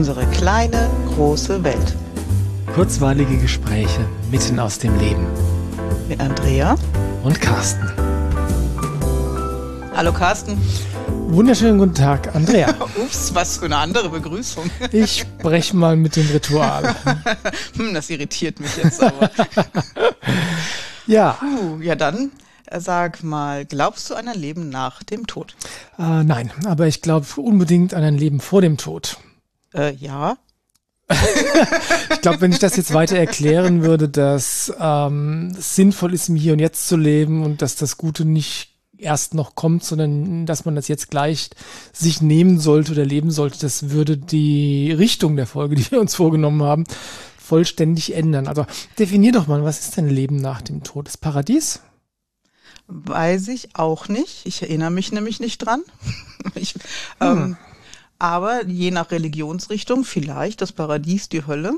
Unsere kleine, große Welt. Kurzweilige Gespräche mitten aus dem Leben. Mit Andrea und Carsten. Hallo Carsten. Wunderschönen guten Tag, Andrea. Ups, was für eine andere Begrüßung. ich spreche mal mit dem Ritual. hm, das irritiert mich jetzt aber. ja. Puh, ja, dann Sag mal, glaubst du an ein Leben nach dem Tod? Äh, nein, aber ich glaube unbedingt an ein Leben vor dem Tod. Äh, ja. ich glaube, wenn ich das jetzt weiter erklären würde, dass ähm, es sinnvoll ist, im Hier und Jetzt zu leben und dass das Gute nicht erst noch kommt, sondern dass man das jetzt gleich sich nehmen sollte oder leben sollte, das würde die Richtung der Folge, die wir uns vorgenommen haben, vollständig ändern. Also definier doch mal, was ist denn Leben nach dem Tod? Das Paradies? Weiß ich auch nicht. Ich erinnere mich nämlich nicht dran. ich, hm. Aber je nach Religionsrichtung vielleicht das Paradies, die Hölle.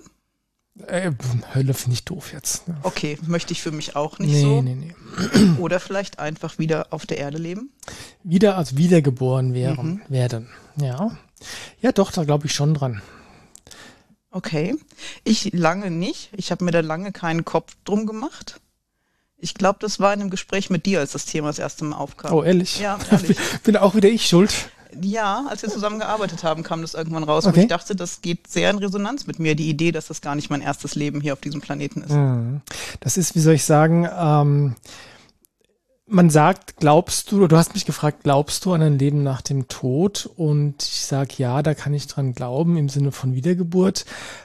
Äh, Hölle finde ich doof jetzt. Ne? Okay, möchte ich für mich auch nicht nee, so. Nee, nee. Oder vielleicht einfach wieder auf der Erde leben. Wieder als wiedergeboren wären, mhm. werden. Ja. Ja, doch, da glaube ich schon dran. Okay. Ich lange nicht. Ich habe mir da lange keinen Kopf drum gemacht. Ich glaube, das war in einem Gespräch mit dir, als das Thema das erste Mal aufkam. Oh, ehrlich? Ja, ehrlich. Bin auch wieder ich schuld? Ja, als wir zusammengearbeitet haben, kam das irgendwann raus. Okay. Und ich dachte, das geht sehr in Resonanz mit mir, die Idee, dass das gar nicht mein erstes Leben hier auf diesem Planeten ist. Mhm. Das ist, wie soll ich sagen, ähm, man sagt, glaubst du, oder du hast mich gefragt, glaubst du an ein Leben nach dem Tod? Und ich sage, ja, da kann ich dran glauben im Sinne von Wiedergeburt.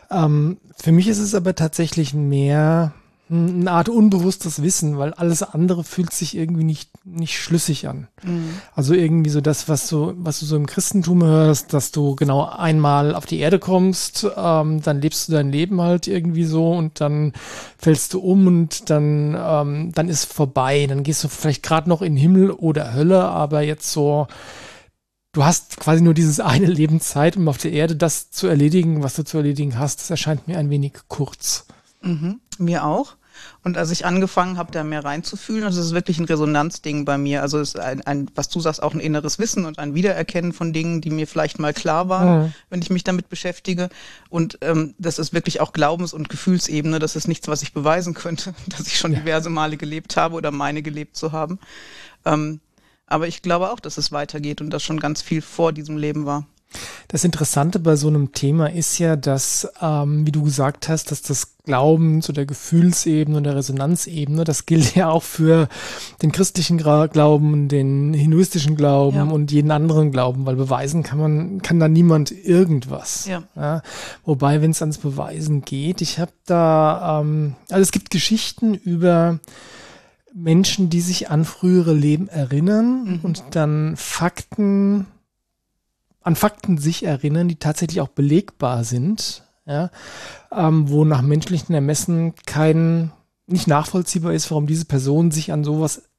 Ähm, für mich ist es aber tatsächlich mehr eine Art unbewusstes Wissen, weil alles andere fühlt sich irgendwie nicht, nicht schlüssig an. Mhm. Also irgendwie so das, was du, was du so im Christentum hörst, dass du genau einmal auf die Erde kommst, ähm, dann lebst du dein Leben halt irgendwie so und dann fällst du um und dann, ähm, dann ist vorbei. Dann gehst du vielleicht gerade noch in Himmel oder Hölle, aber jetzt so, du hast quasi nur dieses eine Leben Zeit, um auf der Erde das zu erledigen, was du zu erledigen hast. Das erscheint mir ein wenig kurz. Mhm, mir auch. Und als ich angefangen habe, da mehr reinzufühlen, also es ist wirklich ein Resonanzding bei mir. Also es ist ein, ein, was du sagst, auch ein inneres Wissen und ein Wiedererkennen von Dingen, die mir vielleicht mal klar waren, mhm. wenn ich mich damit beschäftige. Und ähm, das ist wirklich auch Glaubens- und Gefühlsebene. Das ist nichts, was ich beweisen könnte, dass ich schon ja. diverse Male gelebt habe oder meine gelebt zu haben. Ähm, aber ich glaube auch, dass es weitergeht und dass schon ganz viel vor diesem Leben war. Das Interessante bei so einem Thema ist ja, dass, ähm, wie du gesagt hast, dass das Glaubens- oder Gefühlsebene oder Resonanzebene, das gilt ja auch für den christlichen Glauben, den hinduistischen Glauben ja. und jeden anderen Glauben, weil beweisen kann man, kann da niemand irgendwas. Ja. ja wobei, wenn es ans Beweisen geht, ich habe da, ähm, also es gibt Geschichten über Menschen, die sich an frühere Leben erinnern mhm. und dann Fakten an Fakten sich erinnern, die tatsächlich auch belegbar sind, ja, ähm, wo nach menschlichen Ermessen kein nicht nachvollziehbar ist, warum diese Person sich an sowas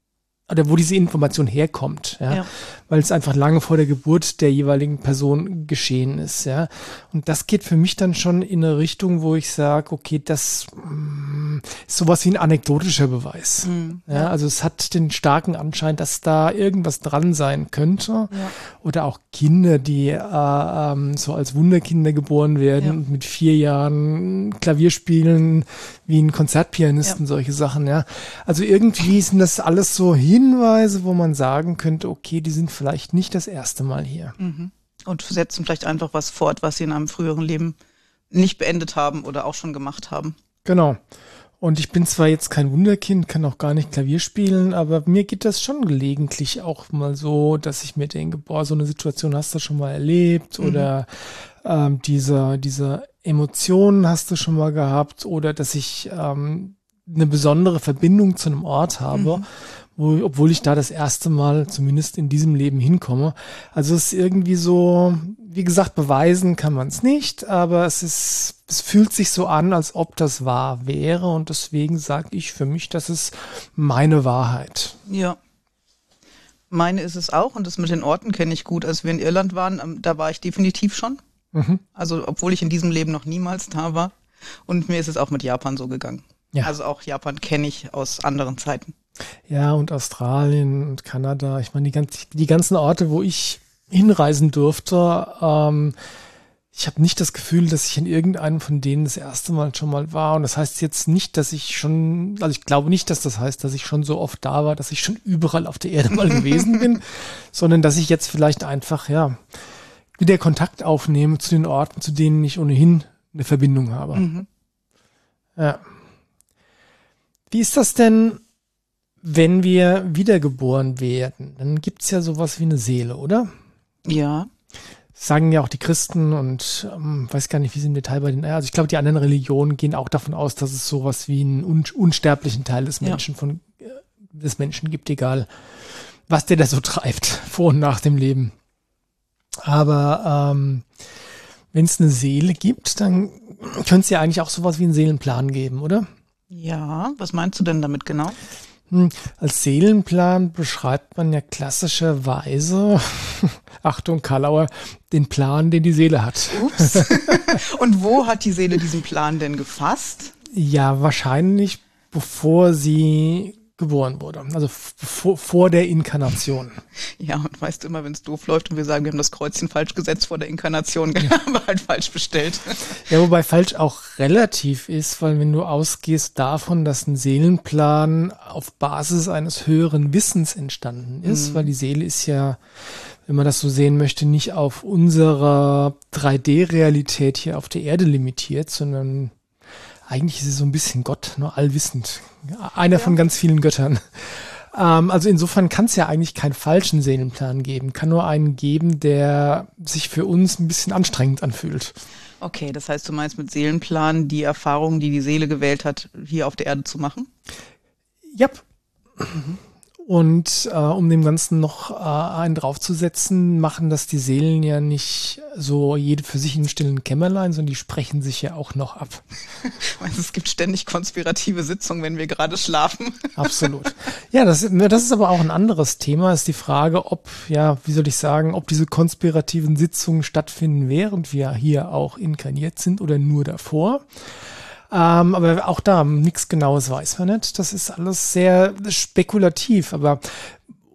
oder wo diese Information herkommt, ja? ja, weil es einfach lange vor der Geburt der jeweiligen Person geschehen ist, ja. Und das geht für mich dann schon in eine Richtung, wo ich sage, okay, das mm, ist sowas wie ein anekdotischer Beweis. Mhm, ja, ja, also es hat den starken Anschein, dass da irgendwas dran sein könnte. Ja. Oder auch Kinder, die äh, ähm, so als Wunderkinder geboren werden und mit vier Jahren Klavier spielen, wie ein Konzertpianisten, solche Sachen, ja. Also irgendwie sind das alles so hier Hinweise, wo man sagen könnte, okay, die sind vielleicht nicht das erste Mal hier. Mhm. Und setzen vielleicht einfach was fort, was sie in einem früheren Leben nicht beendet haben oder auch schon gemacht haben. Genau. Und ich bin zwar jetzt kein Wunderkind, kann auch gar nicht Klavier spielen, aber mir geht das schon gelegentlich auch mal so, dass ich mir denke, boah, so eine Situation hast du schon mal erlebt mhm. oder ähm, diese, diese Emotionen hast du schon mal gehabt oder dass ich ähm, eine besondere Verbindung zu einem Ort habe, mhm wo, obwohl ich da das erste Mal zumindest in diesem Leben hinkomme. Also es ist irgendwie so, wie gesagt, beweisen kann man es nicht, aber es ist, es fühlt sich so an, als ob das wahr wäre und deswegen sage ich für mich, das ist meine Wahrheit. Ja. Meine ist es auch und das mit den Orten kenne ich gut. Als wir in Irland waren, ähm, da war ich definitiv schon. Mhm. Also obwohl ich in diesem Leben noch niemals da war. Und mir ist es auch mit Japan so gegangen. Ja. Also auch Japan kenne ich aus anderen Zeiten. Ja, und Australien und Kanada. Ich meine, die, ganz, die ganzen Orte, wo ich hinreisen durfte, ähm, ich habe nicht das Gefühl, dass ich in irgendeinem von denen das erste Mal schon mal war. Und das heißt jetzt nicht, dass ich schon, also ich glaube nicht, dass das heißt, dass ich schon so oft da war, dass ich schon überall auf der Erde mal gewesen bin, sondern dass ich jetzt vielleicht einfach, ja, wieder Kontakt aufnehme zu den Orten, zu denen ich ohnehin eine Verbindung habe. Mhm. Ja. Wie ist das denn, wenn wir wiedergeboren werden? Dann gibt's ja sowas wie eine Seele, oder? Ja sagen ja auch die Christen und ähm, weiß gar nicht, wie sie im Detail bei den, also ich glaube, die anderen Religionen gehen auch davon aus, dass es sowas wie einen un unsterblichen Teil des Menschen ja. von äh, des Menschen gibt, egal was der da so treibt, vor und nach dem Leben. Aber ähm, wenn es eine Seele gibt, dann könnte es ja eigentlich auch sowas wie einen Seelenplan geben, oder? Ja, was meinst du denn damit genau? Hm, als Seelenplan beschreibt man ja klassischerweise, Achtung, Kalauer, den Plan, den die Seele hat. Ups. Und wo hat die Seele diesen Plan denn gefasst? Ja, wahrscheinlich bevor sie geboren wurde. Also vor, vor der Inkarnation. Ja, und weißt du immer, wenn es doof läuft und wir sagen, wir haben das Kreuzchen falsch gesetzt vor der Inkarnation, ja. haben wir halt falsch bestellt. Ja, wobei falsch auch relativ ist, weil wenn du ausgehst davon, dass ein Seelenplan auf Basis eines höheren Wissens entstanden ist, mhm. weil die Seele ist ja, wenn man das so sehen möchte, nicht auf unserer 3D-Realität hier auf der Erde limitiert, sondern eigentlich ist sie so ein bisschen Gott, nur allwissend. Einer ja. von ganz vielen Göttern. Ähm, also insofern kann es ja eigentlich keinen falschen Seelenplan geben. Kann nur einen geben, der sich für uns ein bisschen anstrengend anfühlt. Okay, das heißt, du meinst mit Seelenplan die Erfahrung, die die Seele gewählt hat, hier auf der Erde zu machen? Ja. Yep. Mhm. Und äh, um dem Ganzen noch äh, einen draufzusetzen, machen das die Seelen ja nicht so jede für sich im stillen Kämmerlein, sondern die sprechen sich ja auch noch ab. Meinst, es gibt ständig konspirative Sitzungen, wenn wir gerade schlafen. Absolut. Ja, das, das ist aber auch ein anderes Thema. Ist die Frage, ob, ja, wie soll ich sagen, ob diese konspirativen Sitzungen stattfinden, während wir hier auch inkarniert sind oder nur davor. Ähm, aber auch da, nichts Genaues weiß man nicht. Das ist alles sehr spekulativ. Aber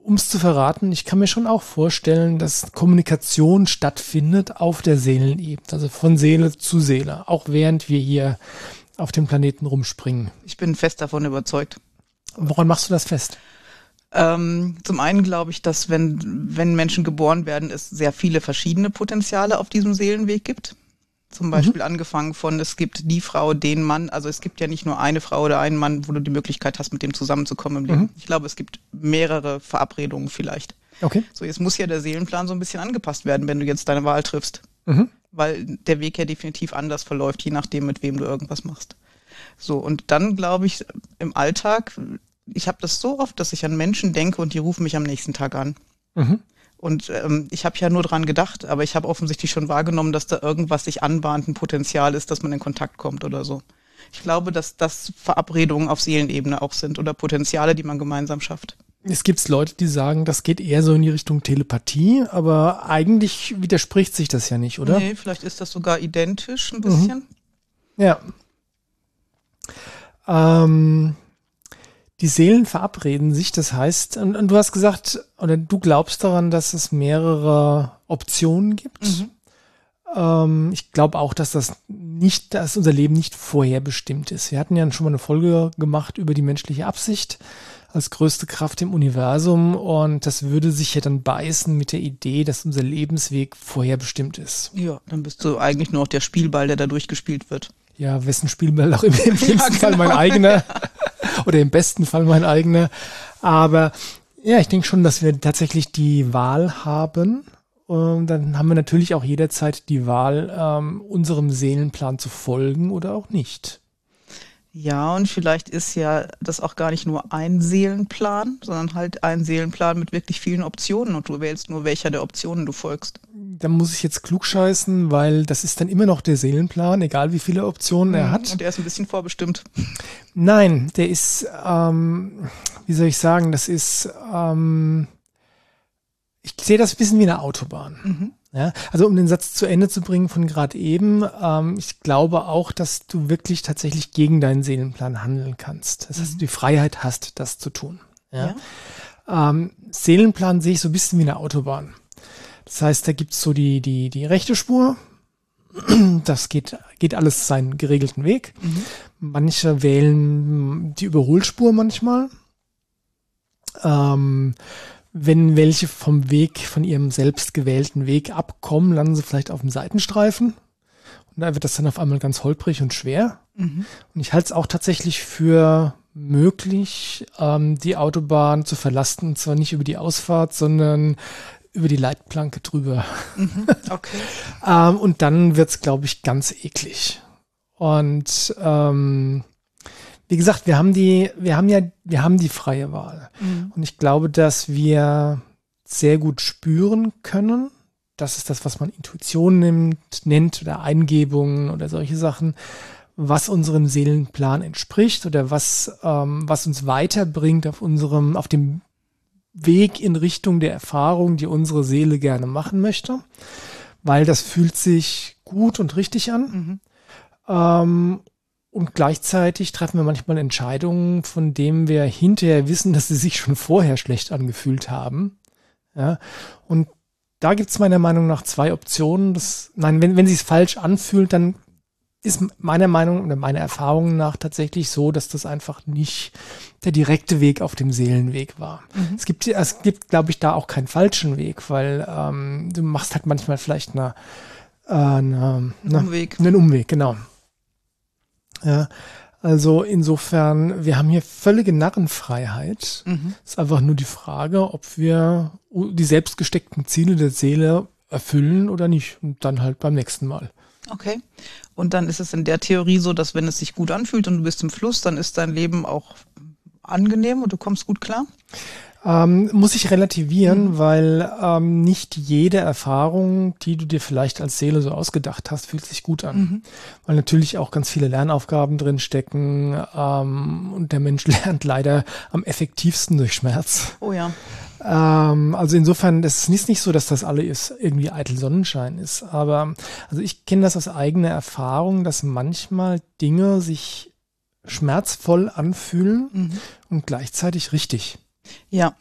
um es zu verraten, ich kann mir schon auch vorstellen, dass Kommunikation stattfindet auf der Seelenebene, also von Seele zu Seele, auch während wir hier auf dem Planeten rumspringen. Ich bin fest davon überzeugt. Woran machst du das fest? Ähm, zum einen glaube ich, dass wenn, wenn Menschen geboren werden, es sehr viele verschiedene Potenziale auf diesem Seelenweg gibt. Zum Beispiel mhm. angefangen von, es gibt die Frau, den Mann. Also es gibt ja nicht nur eine Frau oder einen Mann, wo du die Möglichkeit hast, mit dem zusammenzukommen im Leben. Mhm. Ich glaube, es gibt mehrere Verabredungen vielleicht. Okay. So, jetzt muss ja der Seelenplan so ein bisschen angepasst werden, wenn du jetzt deine Wahl triffst. Mhm. Weil der Weg ja definitiv anders verläuft, je nachdem, mit wem du irgendwas machst. So, und dann glaube ich, im Alltag, ich habe das so oft, dass ich an Menschen denke und die rufen mich am nächsten Tag an. Mhm. Und ähm, ich habe ja nur dran gedacht, aber ich habe offensichtlich schon wahrgenommen, dass da irgendwas sich anbahnt, ein Potenzial ist, dass man in Kontakt kommt oder so. Ich glaube, dass das Verabredungen auf Seelenebene auch sind oder Potenziale, die man gemeinsam schafft. Es gibt Leute, die sagen, das geht eher so in die Richtung Telepathie, aber eigentlich widerspricht sich das ja nicht, oder? Nee, vielleicht ist das sogar identisch ein bisschen. Mhm. Ja. Ähm, die Seelen verabreden sich. Das heißt, und, und, du hast gesagt, oder du glaubst daran, dass es mehrere Optionen gibt. Mhm. Ähm, ich glaube auch, dass das nicht, dass unser Leben nicht vorherbestimmt ist. Wir hatten ja schon mal eine Folge gemacht über die menschliche Absicht als größte Kraft im Universum und das würde sich ja dann beißen mit der Idee, dass unser Lebensweg vorherbestimmt ist. Ja, dann bist du eigentlich nur noch der Spielball, der da durchgespielt wird. Ja, wessen Spielball auch immer im ja, genau. Fall mein eigener. oder im besten Fall mein eigener. Aber ja, ich denke schon, dass wir tatsächlich die Wahl haben. Und dann haben wir natürlich auch jederzeit die Wahl, ähm, unserem Seelenplan zu folgen oder auch nicht. Ja, und vielleicht ist ja das auch gar nicht nur ein Seelenplan, sondern halt ein Seelenplan mit wirklich vielen Optionen und du wählst nur welcher der Optionen du folgst. Da muss ich jetzt klug scheißen, weil das ist dann immer noch der Seelenplan, egal wie viele Optionen er mhm, hat. Und der ist ein bisschen vorbestimmt. Nein, der ist, ähm, wie soll ich sagen, das ist, ähm, ich sehe das ein bisschen wie eine Autobahn. Mhm. Ja, also um den Satz zu Ende zu bringen von gerade eben, ähm, ich glaube auch, dass du wirklich tatsächlich gegen deinen Seelenplan handeln kannst. Das heißt, mhm. du die Freiheit hast, das zu tun. Ja? ja. Ähm, Seelenplan sehe ich so ein bisschen wie eine Autobahn. Das heißt, da gibt's so die, die, die rechte Spur Das geht, geht alles seinen geregelten Weg. Mhm. Manche wählen die Überholspur manchmal. Ähm, wenn welche vom Weg, von ihrem selbst gewählten Weg abkommen, landen sie vielleicht auf dem Seitenstreifen. Und da wird das dann auf einmal ganz holprig und schwer. Mhm. Und ich halte es auch tatsächlich für möglich, ähm, die Autobahn zu verlasten, und zwar nicht über die Ausfahrt, sondern über die Leitplanke drüber. Mhm, okay. ähm, und dann wird's, glaube ich, ganz eklig. Und ähm, wie gesagt, wir haben die, wir haben ja, wir haben die freie Wahl. Mhm. Und ich glaube, dass wir sehr gut spüren können. Das ist das, was man Intuition nimmt, nennt oder Eingebungen oder solche Sachen, was unserem Seelenplan entspricht oder was, ähm, was uns weiterbringt auf unserem, auf dem Weg in Richtung der Erfahrung, die unsere Seele gerne machen möchte, weil das fühlt sich gut und richtig an. Mhm. Ähm, und gleichzeitig treffen wir manchmal Entscheidungen, von denen wir hinterher wissen, dass sie sich schon vorher schlecht angefühlt haben. Ja, und da gibt es meiner Meinung nach zwei Optionen. Das, nein, wenn, wenn sie es falsch anfühlt, dann ist meiner Meinung oder meiner Erfahrung nach tatsächlich so, dass das einfach nicht der direkte Weg auf dem Seelenweg war. Mhm. Es gibt, es gibt, glaube ich, da auch keinen falschen Weg, weil ähm, du machst halt manchmal vielleicht eine, äh, eine, eine, Umweg. einen Umweg, genau. Ja, also insofern, wir haben hier völlige Narrenfreiheit. Mhm. Es ist einfach nur die Frage, ob wir die selbstgesteckten Ziele der Seele erfüllen oder nicht. Und dann halt beim nächsten Mal. Okay. Und dann ist es in der Theorie so, dass wenn es sich gut anfühlt und du bist im Fluss, dann ist dein Leben auch angenehm und du kommst gut klar? Ähm, muss ich relativieren, mhm. weil ähm, nicht jede Erfahrung, die du dir vielleicht als Seele so ausgedacht hast, fühlt sich gut an. Mhm. Weil natürlich auch ganz viele Lernaufgaben drin stecken ähm, und der Mensch lernt leider am effektivsten durch Schmerz. Oh ja. Ähm, also insofern, das ist nicht so, dass das alles irgendwie eitel Sonnenschein ist. Aber also ich kenne das aus eigener Erfahrung, dass manchmal Dinge sich schmerzvoll anfühlen mhm. und gleichzeitig richtig. Ja.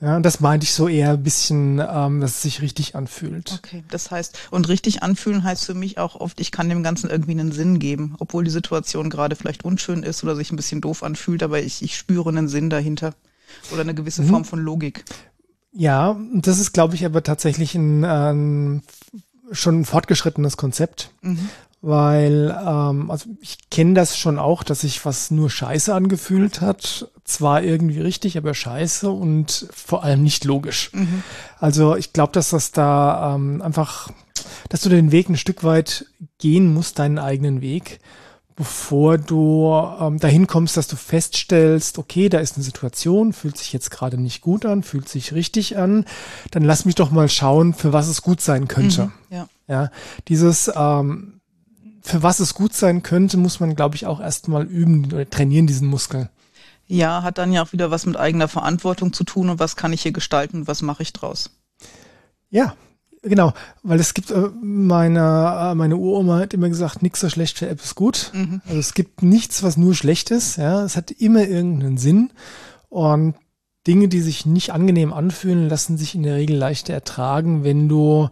Ja, und das meinte ich so eher ein bisschen, ähm, dass es sich richtig anfühlt. Okay, das heißt, und richtig anfühlen heißt für mich auch oft, ich kann dem Ganzen irgendwie einen Sinn geben, obwohl die Situation gerade vielleicht unschön ist oder sich ein bisschen doof anfühlt, aber ich, ich spüre einen Sinn dahinter. Oder eine gewisse mhm. Form von Logik. Ja, das ist, glaube ich, aber tatsächlich ein, ein schon ein fortgeschrittenes Konzept. Mhm. Weil, ähm, also ich kenne das schon auch, dass sich was nur scheiße angefühlt hat. Zwar irgendwie richtig, aber scheiße und vor allem nicht logisch. Mhm. Also ich glaube, dass das da ähm, einfach, dass du den Weg ein Stück weit gehen musst, deinen eigenen Weg bevor du ähm, dahin kommst, dass du feststellst, okay, da ist eine Situation, fühlt sich jetzt gerade nicht gut an, fühlt sich richtig an, dann lass mich doch mal schauen, für was es gut sein könnte. Mhm, ja. ja, dieses ähm, für was es gut sein könnte, muss man, glaube ich, auch erstmal üben oder trainieren, diesen Muskel. Ja, hat dann ja auch wieder was mit eigener Verantwortung zu tun und was kann ich hier gestalten und was mache ich draus. Ja, Genau, weil es gibt, äh, meine, äh, meine Uroma hat immer gesagt, nichts so schlecht für App ist gut. Mhm. Also es gibt nichts, was nur schlecht ist. Ja, es hat immer irgendeinen Sinn. Und Dinge, die sich nicht angenehm anfühlen, lassen sich in der Regel leichter ertragen, wenn du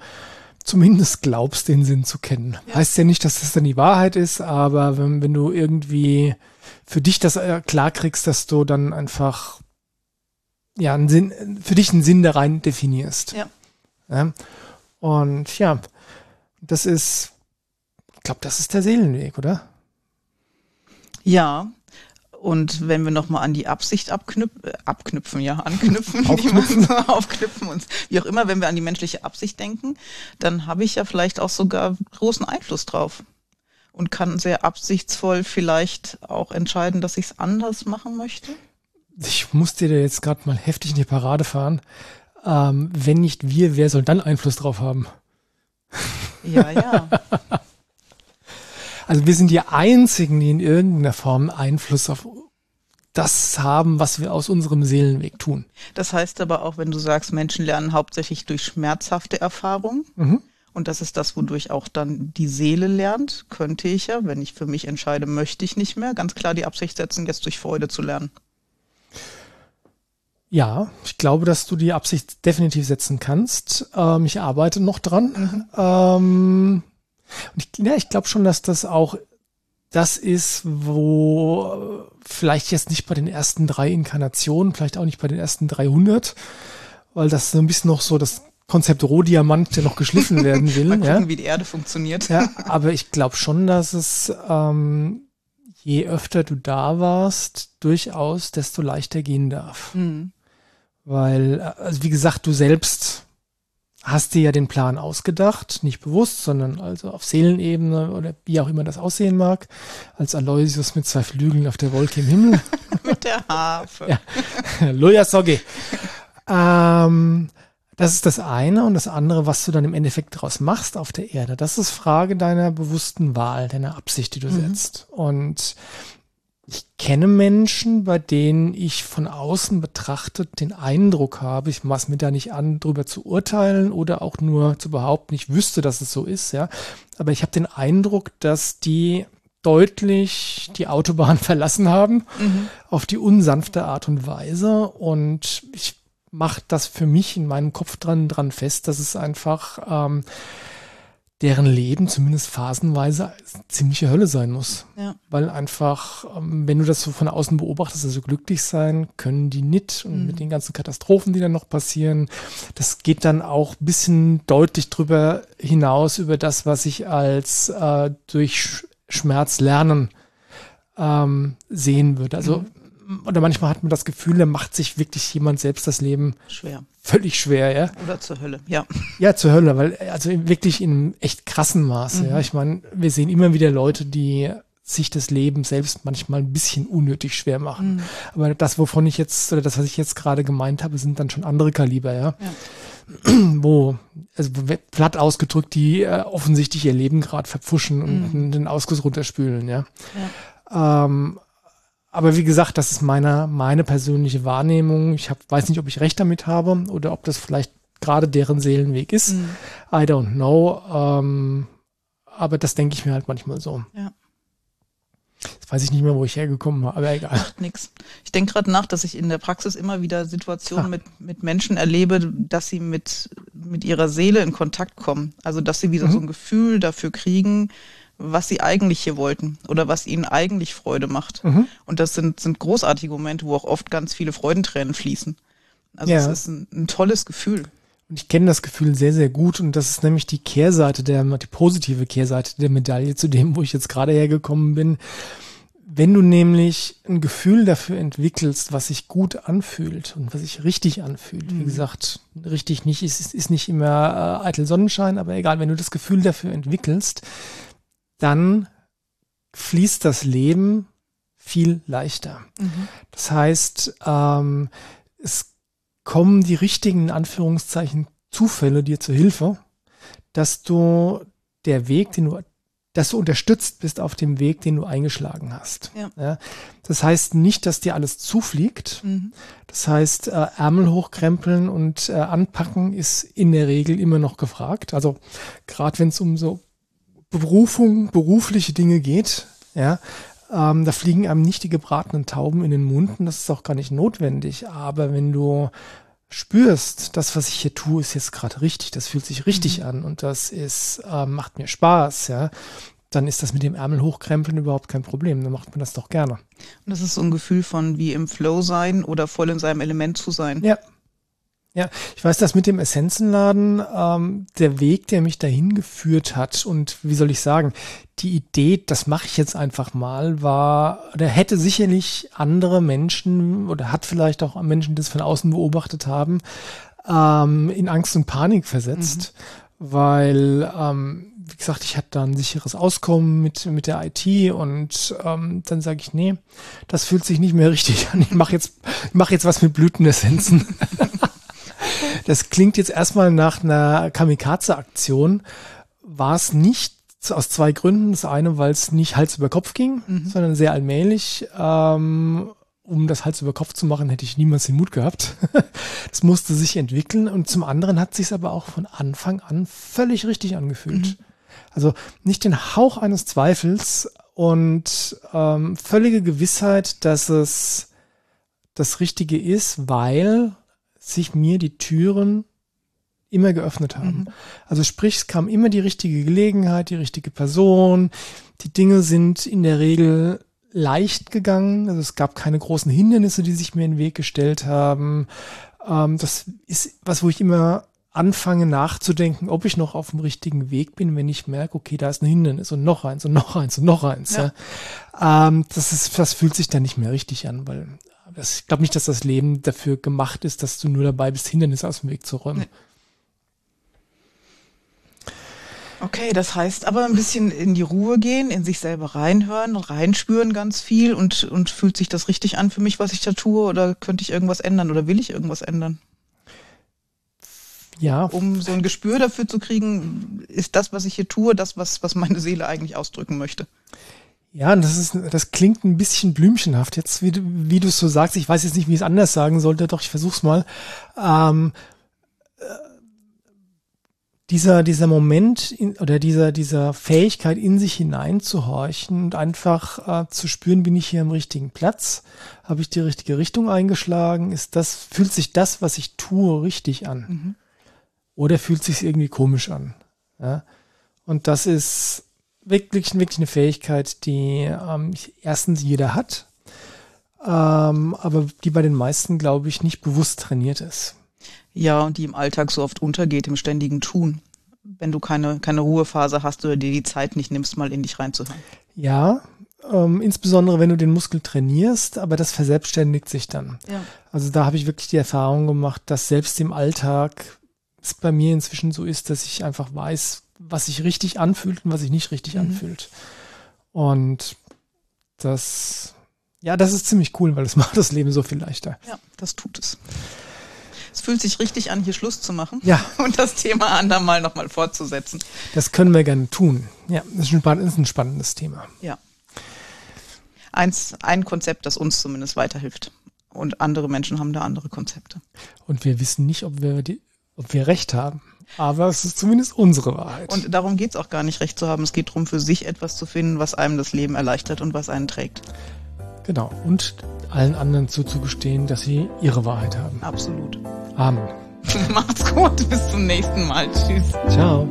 zumindest glaubst, den Sinn zu kennen. Ja. Heißt ja nicht, dass das dann die Wahrheit ist, aber wenn, wenn du irgendwie für dich das äh, klar kriegst, dass du dann einfach ja einen Sinn, für dich einen Sinn da rein definierst. Ja. ja. Und ja, das ist, ich glaube, das ist der Seelenweg, oder? Ja. Und wenn wir nochmal an die Absicht abknüp äh, abknüpfen, ja, anknüpfen, aufknüpfen. aufknüpfen uns, wie auch immer, wenn wir an die menschliche Absicht denken, dann habe ich ja vielleicht auch sogar großen Einfluss drauf und kann sehr absichtsvoll vielleicht auch entscheiden, dass ich es anders machen möchte. Ich musste dir jetzt gerade mal heftig in die Parade fahren. Ähm, wenn nicht wir, wer soll dann Einfluss drauf haben? Ja, ja. Also wir sind die Einzigen, die in irgendeiner Form Einfluss auf das haben, was wir aus unserem Seelenweg tun. Das heißt aber auch, wenn du sagst, Menschen lernen hauptsächlich durch schmerzhafte Erfahrungen. Mhm. Und das ist das, wodurch auch dann die Seele lernt, könnte ich ja, wenn ich für mich entscheide, möchte ich nicht mehr, ganz klar die Absicht setzen, jetzt durch Freude zu lernen. Ja, ich glaube, dass du die Absicht definitiv setzen kannst. Ähm, ich arbeite noch dran. Mhm. Ähm, Und ich, ja, ich glaube schon, dass das auch das ist, wo vielleicht jetzt nicht bei den ersten drei Inkarnationen, vielleicht auch nicht bei den ersten 300, weil das so ein bisschen noch so das Konzept Rohdiamant, der noch geschliffen werden will. Mal gucken, ja. wie die Erde funktioniert. Ja, aber ich glaube schon, dass es ähm, je öfter du da warst, durchaus, desto leichter gehen darf. Mhm. Weil, also wie gesagt, du selbst hast dir ja den Plan ausgedacht, nicht bewusst, sondern also auf Seelenebene oder wie auch immer das aussehen mag, als Aloysius mit zwei Flügeln auf der Wolke im Himmel. Mit der Harfe. Ja. Loja Sogge. Ähm, das ist das eine und das andere, was du dann im Endeffekt daraus machst auf der Erde. Das ist Frage deiner bewussten Wahl, deiner Absicht, die du Mhm. setzt. Und ich kenne Menschen, bei denen ich von außen betrachtet den Eindruck habe, ich maß mir da nicht an, drüber zu urteilen oder auch nur zu behaupten, ich wüsste, dass es so ist, ja. Aber ich habe den Eindruck, dass die deutlich die Autobahn verlassen haben Mhm. auf die unsanfte Art und Weise und ich mache das für mich in meinem Kopf dran, dran fest, dass es einfach ähm, deren Leben zumindest phasenweise ziemliche Hölle sein muss. Ja. Weil einfach, ähm, wenn du das so von außen beobachtest, also glücklich sein können die nicht und Mhm. mit den ganzen Katastrophen, die dann noch passieren, das geht dann auch ein bisschen deutlich drüber hinaus über das, was ich als äh, durch Sch Schmerz lernen ähm, sehen würde. Also oder manchmal hat man das Gefühl, da macht sich wirklich jemand selbst das Leben Schwer. völlig schwer, ja. Oder zur Hölle, ja. Ja, zur Hölle, weil also wirklich in echt krassen Maße. Ja, Mhm. ich meine, wir sehen immer wieder Leute, die sich das Leben selbst manchmal ein bisschen unnötig schwer machen. Mhm. Aber das, wovon ich jetzt, oder das, was ich jetzt gerade gemeint habe, sind dann schon andere Kaliber, ja. Wo, also platt ausgedrückt, die äh, offensichtlich ihr Leben gerade verpfuschen und Mhm. den Ausguss runterspülen, ja. Ähm, aber wie gesagt, das ist meine, meine persönliche Wahrnehmung. Ich hab, weiß nicht, ob ich recht damit habe oder ob das vielleicht gerade deren Seelenweg ist. Mhm. I don't know. Ähm, aber das denke ich mir halt manchmal so. Ja. Jetzt weiß ich nicht mehr, wo ich hergekommen war, aber egal. Macht nix. Ich denke gerade nach, dass ich in der Praxis immer wieder Situationen Ah. mit, mit Menschen erlebe, dass sie mit, mit ihrer Seele in Kontakt kommen. Also dass sie wieder Mhm. so ein Gefühl dafür kriegen, was sie eigentlich hier wollten oder was ihnen eigentlich Freude macht. Mhm. Und das sind, sind großartige Momente, wo auch oft ganz viele Freudentränen fließen. Also Ja. es ist ein, ein tolles Gefühl. Und ich kenne das Gefühl sehr, sehr gut. Und das ist nämlich die Kehrseite der, die positive Kehrseite der Medaille zu dem, wo ich jetzt gerade hergekommen bin. Wenn du nämlich ein Gefühl dafür entwickelst, was sich gut anfühlt und was sich richtig anfühlt, wie Mhm. gesagt, richtig nicht, ist, ist nicht immer äh, eitel Sonnenschein, aber egal, wenn du das Gefühl dafür entwickelst, dann fließt das Leben viel leichter. Das heißt, ähm, es kommen die richtigen, in Anführungszeichen, Zufälle dir zur Hilfe, dass du der Weg, den du, dass du unterstützt bist auf dem Weg, den du eingeschlagen hast. Ja. das heißt nicht, dass dir alles zufliegt. Mhm. Das heißt, äh, Ärmel hochkrempeln und äh, anpacken ist in der Regel immer noch gefragt. Also gerade wenn es um so Berufung, berufliche Dinge geht, ja, ähm, da fliegen einem nicht die gebratenen Tauben in den Mund und das ist auch gar nicht notwendig. Aber wenn du spürst, das, was ich hier tue, ist jetzt gerade richtig, das fühlt sich richtig an und das ist, äh, macht mir Spaß, ja, dann ist das mit dem Ärmel hochkrempeln überhaupt kein Problem. Dann macht man das doch gerne. Und das ist so ein Gefühl von wie im Flow sein oder voll in seinem Element zu sein. Ja. Ja, ich weiß, dass mit dem Essenzenladen ähm, der Weg, der mich dahin geführt hat und wie soll ich sagen, die Idee, das mache ich jetzt einfach mal, war, oder hätte sicherlich andere Menschen oder hat vielleicht auch Menschen, die das von außen beobachtet haben, ähm, in Angst und Panik versetzt, weil, ähm, wie gesagt, ich hatte da ein sicheres Auskommen mit, mit der IT und ähm, dann sage ich, nee, das fühlt sich nicht mehr richtig an. Ich mache jetzt, ich mach jetzt was mit Blütenessenzen. Das klingt jetzt erstmal nach einer Kamikaze-Aktion. War es nicht aus zwei Gründen. Das eine, weil es nicht Hals über Kopf ging, Mhm. sondern sehr allmählich. Ähm, um das Hals über Kopf zu machen, hätte ich niemals den Mut gehabt. Das musste sich entwickeln. Und zum anderen hat sich aber auch von Anfang an völlig richtig angefühlt. Mhm. Also nicht den Hauch eines Zweifels und ähm, völlige Gewissheit, dass es das Richtige ist, weil sich mir die Türen immer geöffnet haben. Mhm. Also sprich, es kam immer die richtige Gelegenheit, die richtige Person. Die Dinge sind in der Regel leicht gegangen. Also es gab keine großen Hindernisse, die sich mir in den Weg gestellt haben. Ähm, das ist was, wo ich immer anfange nachzudenken, ob ich noch auf dem richtigen Weg bin, wenn ich merke, okay, da ist ein Hindernis und noch eins und noch eins und noch eins. Ja. ja. Ähm, das ist, das fühlt sich dann nicht mehr richtig an, weil das, ich glaube nicht, dass das Leben dafür gemacht ist, dass du nur dabei bist, Hindernisse aus dem Weg zu räumen. Nee. Okay, das heißt aber ein bisschen in die Ruhe gehen, in sich selber reinhören, reinspüren ganz viel und, und fühlt sich das richtig an für mich, was ich da tue oder könnte ich irgendwas ändern oder will ich irgendwas ändern? Ja. Um so ein Gespür dafür zu kriegen, ist das, was ich hier tue, das, was, was meine Seele eigentlich ausdrücken möchte. Ja, das ist, das klingt ein bisschen blümchenhaft. Jetzt, wie, wie du es so sagst, ich weiß jetzt nicht, wie ich es anders sagen sollte, doch ich versuch's mal. Ähm, äh, dieser, dieser Moment in, oder dieser, dieser Fähigkeit in sich hineinzuhorchen und einfach äh, zu spüren, bin ich hier am richtigen Platz? Habe ich die richtige Richtung eingeschlagen? Ist das, fühlt sich das, was ich tue, richtig an? Mhm oder fühlt sich irgendwie komisch an. Ja? Und das ist wirklich, wirklich eine Fähigkeit, die ähm, erstens jeder hat, ähm, aber die bei den meisten, glaube ich, nicht bewusst trainiert ist. Ja, und die im Alltag so oft untergeht, im ständigen Tun. Wenn du keine, keine Ruhephase hast oder dir die Zeit nicht nimmst, mal in dich reinzuhören. Ja, ähm, insbesondere wenn du den Muskel trainierst, aber das verselbstständigt sich dann. Ja. Also da habe ich wirklich die Erfahrung gemacht, dass selbst im Alltag es bei mir inzwischen so ist, dass ich einfach weiß, was sich richtig anfühlt und was sich nicht richtig mhm. anfühlt. Und das, ja, das ist ziemlich cool, weil es macht das Leben so viel leichter. Ja, das tut es. Es fühlt sich richtig an, hier Schluss zu machen. Ja. Und das Thema andermal nochmal fortzusetzen. Das können wir gerne tun. Ja, das ist ein, ist ein spannendes Thema. Ja. Eins, ein Konzept, das uns zumindest weiterhilft. Und andere Menschen haben da andere Konzepte. Und wir wissen nicht, ob wir die ob wir recht haben. Aber es ist zumindest unsere Wahrheit. Und darum geht es auch gar nicht, recht zu haben. Es geht darum, für sich etwas zu finden, was einem das Leben erleichtert und was einen trägt. Genau. Und allen anderen zuzugestehen, dass sie ihre Wahrheit haben. Absolut. Amen. Macht's gut. Bis zum nächsten Mal. Tschüss. Ciao.